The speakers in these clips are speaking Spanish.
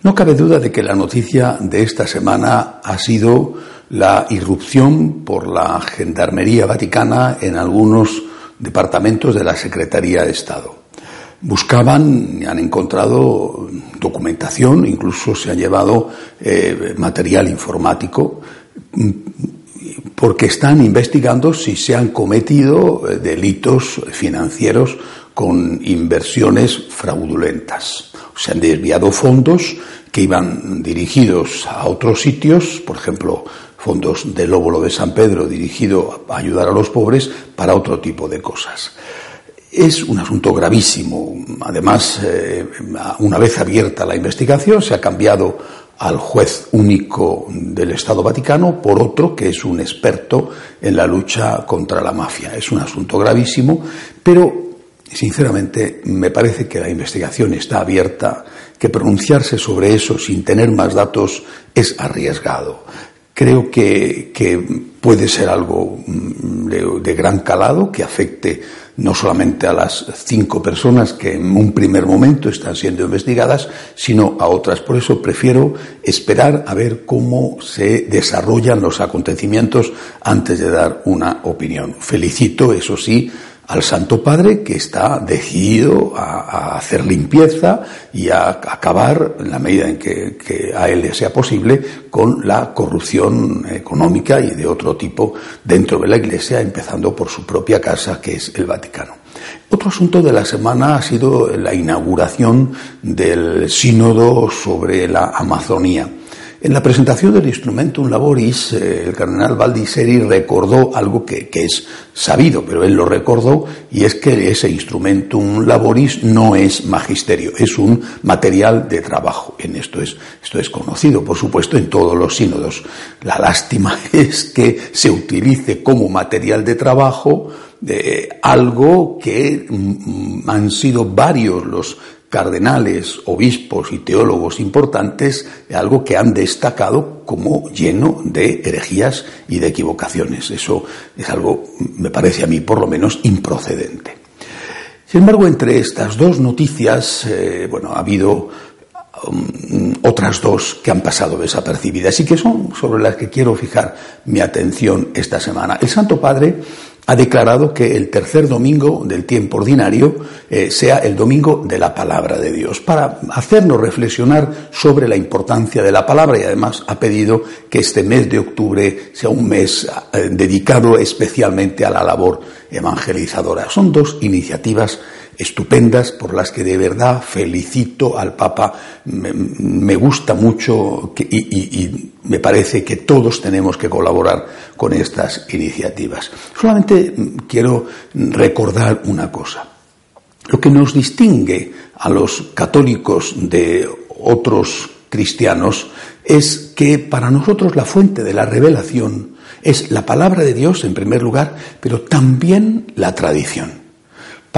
No cabe duda de que la noticia de esta semana ha sido la irrupción por la Gendarmería Vaticana en algunos departamentos de la Secretaría de Estado. Buscaban y han encontrado documentación, incluso se ha llevado eh, material informático, porque están investigando si se han cometido eh, delitos financieros con inversiones fraudulentas. Se han desviado fondos que iban dirigidos a otros sitios, por ejemplo, fondos del óvulo de San Pedro dirigido a ayudar a los pobres para otro tipo de cosas. Es un asunto gravísimo. Además, eh, una vez abierta la investigación, se ha cambiado al juez único del Estado Vaticano por otro que es un experto en la lucha contra la mafia. Es un asunto gravísimo, pero Sinceramente, me parece que la investigación está abierta, que pronunciarse sobre eso sin tener más datos es arriesgado. Creo que, puede ser algo mm, de, gran calado que afecte no solamente a las cinco personas que en un primer momento están siendo investigadas, sino a otras. Por eso prefiero esperar a ver cómo se desarrollan los acontecimientos antes de dar una opinión. Felicito, eso sí, al Santo Padre que está decidido a, hacer limpieza y a, acabar, en la medida en que, a él le sea posible, con la corrupción económica y de otro tipo dentro de la Iglesia, empezando por su propia casa, que es el Vaticano. Otro asunto de la semana ha sido la inauguración del sínodo sobre la Amazonía. En la presentación del Instrumentum Laboris, eh, el cardenal Valdiseri recordó algo que, es sabido, pero él lo recordó, y es que ese Instrumentum Laboris no es magisterio, es un material de trabajo. En esto es, esto es conocido, por supuesto, en todos los sínodos. La lástima es que se utilice como material de trabajo de algo que mm, mm, han sido varios los cardenales, obispos y teólogos importantes algo que han destacado como lleno de herejías y de equivocaciones. Eso es algo, me parece a mí, por lo menos, improcedente. Sin embargo, entre estas dos noticias, eh, bueno, ha habido um, otras dos que han pasado desapercibidas y que son sobre las que quiero fijar mi atención esta semana. El Santo Padre ha declarado que el tercer domingo del tiempo ordinario eh, sea el domingo de la palabra de Dios, para hacernos reflexionar sobre la importancia de la palabra y además ha pedido que este mes de octubre sea un mes eh, dedicado especialmente a la labor evangelizadora. Son dos iniciativas estupendas por las que de verdad felicito al Papa. Me, gusta mucho y, me parece que todos tenemos que colaborar con estas iniciativas. Solamente quiero recordar una cosa. Lo que nos distingue a los católicos de otros cristianos es que para nosotros la fuente de la revelación es la palabra de Dios en primer lugar, pero también la tradición.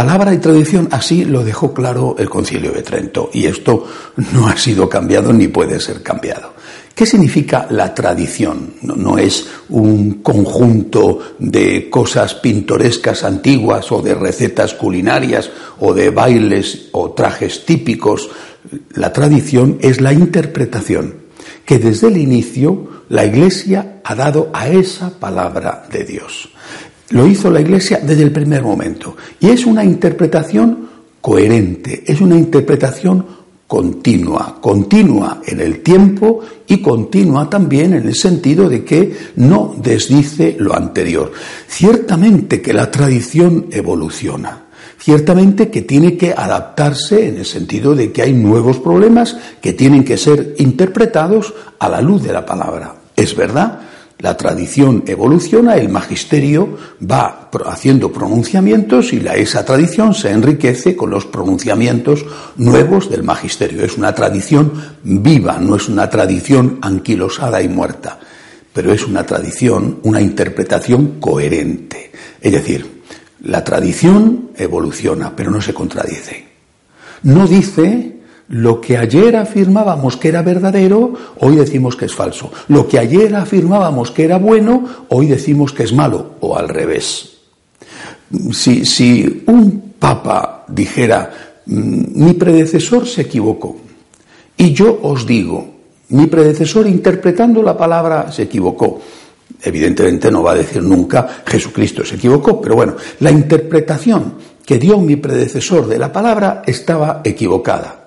Palabra y tradición, así lo dejó claro el concilio de Trento, y esto no ha sido cambiado ni puede ser cambiado. ¿Qué significa la tradición? No, es un conjunto de cosas pintorescas antiguas o de recetas culinarias o de bailes o trajes típicos. La tradición es la interpretación que desde el inicio la Iglesia ha dado a esa palabra de Dios. Lo hizo la Iglesia desde el primer momento. Y es una interpretación coherente, es una interpretación continua, continua en el tiempo y continua también en el sentido de que no desdice lo anterior. Ciertamente que la tradición evoluciona, ciertamente que tiene que adaptarse en el sentido de que hay nuevos problemas que tienen que ser interpretados a la luz de la palabra. Es verdad La tradición evoluciona, el magisterio va haciendo pronunciamientos y la, esa tradición se enriquece con los pronunciamientos nuevos del magisterio. Es una tradición viva, no es una tradición anquilosada y muerta, pero es una tradición, una interpretación coherente. Es decir, la tradición evoluciona, pero no se contradice. No dice lo que ayer afirmábamos que era verdadero, hoy decimos que es falso. Lo que ayer afirmábamos que era bueno, hoy decimos que es malo, o al revés. Si, si un papa dijera, mm, mi predecesor se equivocó, y yo os digo, mi predecesor interpretando la palabra se equivocó, evidentemente no va a decir nunca Jesucristo se equivocó, pero bueno, la interpretación que dio mi predecesor de la palabra estaba equivocada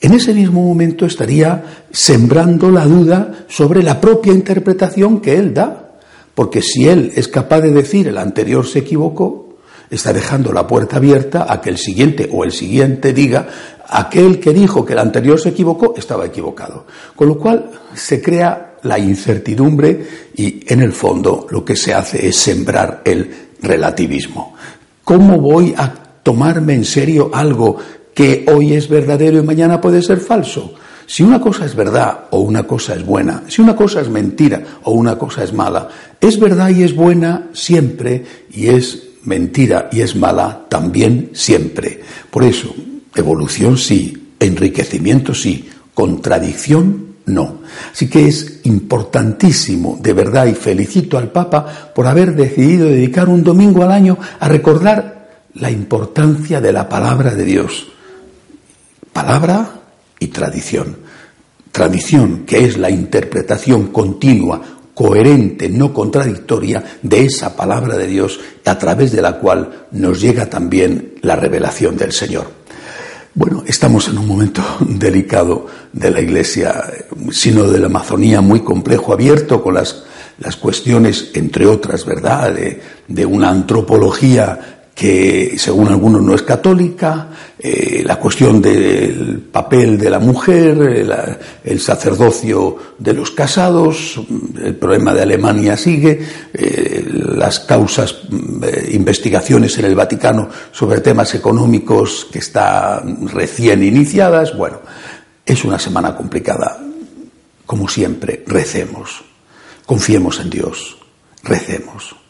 en ese mismo momento estaría sembrando la duda sobre la propia interpretación que él da. Porque si él es capaz de decir el anterior se equivocó, está dejando la puerta abierta a que el siguiente o el siguiente diga aquel que dijo que el anterior se equivocó estaba equivocado. Con lo cual se crea la incertidumbre y en el fondo lo que se hace es sembrar el relativismo. ¿Cómo voy a tomarme en serio algo que hoy es verdadero y mañana puede ser falso. Si una cosa es verdad o una cosa es buena, si una cosa es mentira o una cosa es mala, es verdad y es buena siempre y es mentira y es mala también siempre. Por eso, evolución sí, enriquecimiento sí, contradicción no. Así que es importantísimo, de verdad, y felicito al Papa por haber decidido dedicar un domingo al año a recordar la importancia de la palabra de Dios palabra y tradición. Tradición, que es la interpretación continua, coherente, no contradictoria de esa palabra de Dios, a través de la cual nos llega también la revelación del Señor. Bueno, estamos en un momento delicado de la Iglesia, sino de la Amazonía muy complejo, abierto con las, las cuestiones, entre otras, ¿verdad?, de, de una antropología que según algunos no es católica, eh, la cuestión del papel de la mujer, el sacerdocio de los casados, el problema de Alemania sigue, eh, las causas, eh, investigaciones en el Vaticano sobre temas económicos que están recién iniciadas. Bueno, es una semana complicada. Como siempre, recemos, confiemos en Dios, recemos.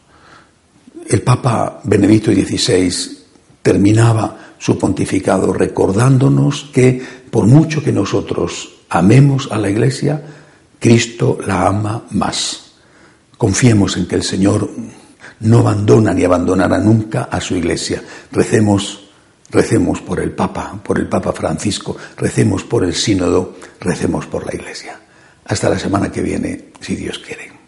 El Papa Benedicto XVI terminaba su pontificado recordándonos que por mucho que nosotros amemos a la Iglesia, Cristo la ama más. Confiemos en que el Señor no abandona ni abandonará nunca a su Iglesia. Recemos, recemos por el Papa, por el Papa Francisco, recemos por el Sínodo, recemos por la Iglesia. Hasta la semana que viene, si Dios quiere.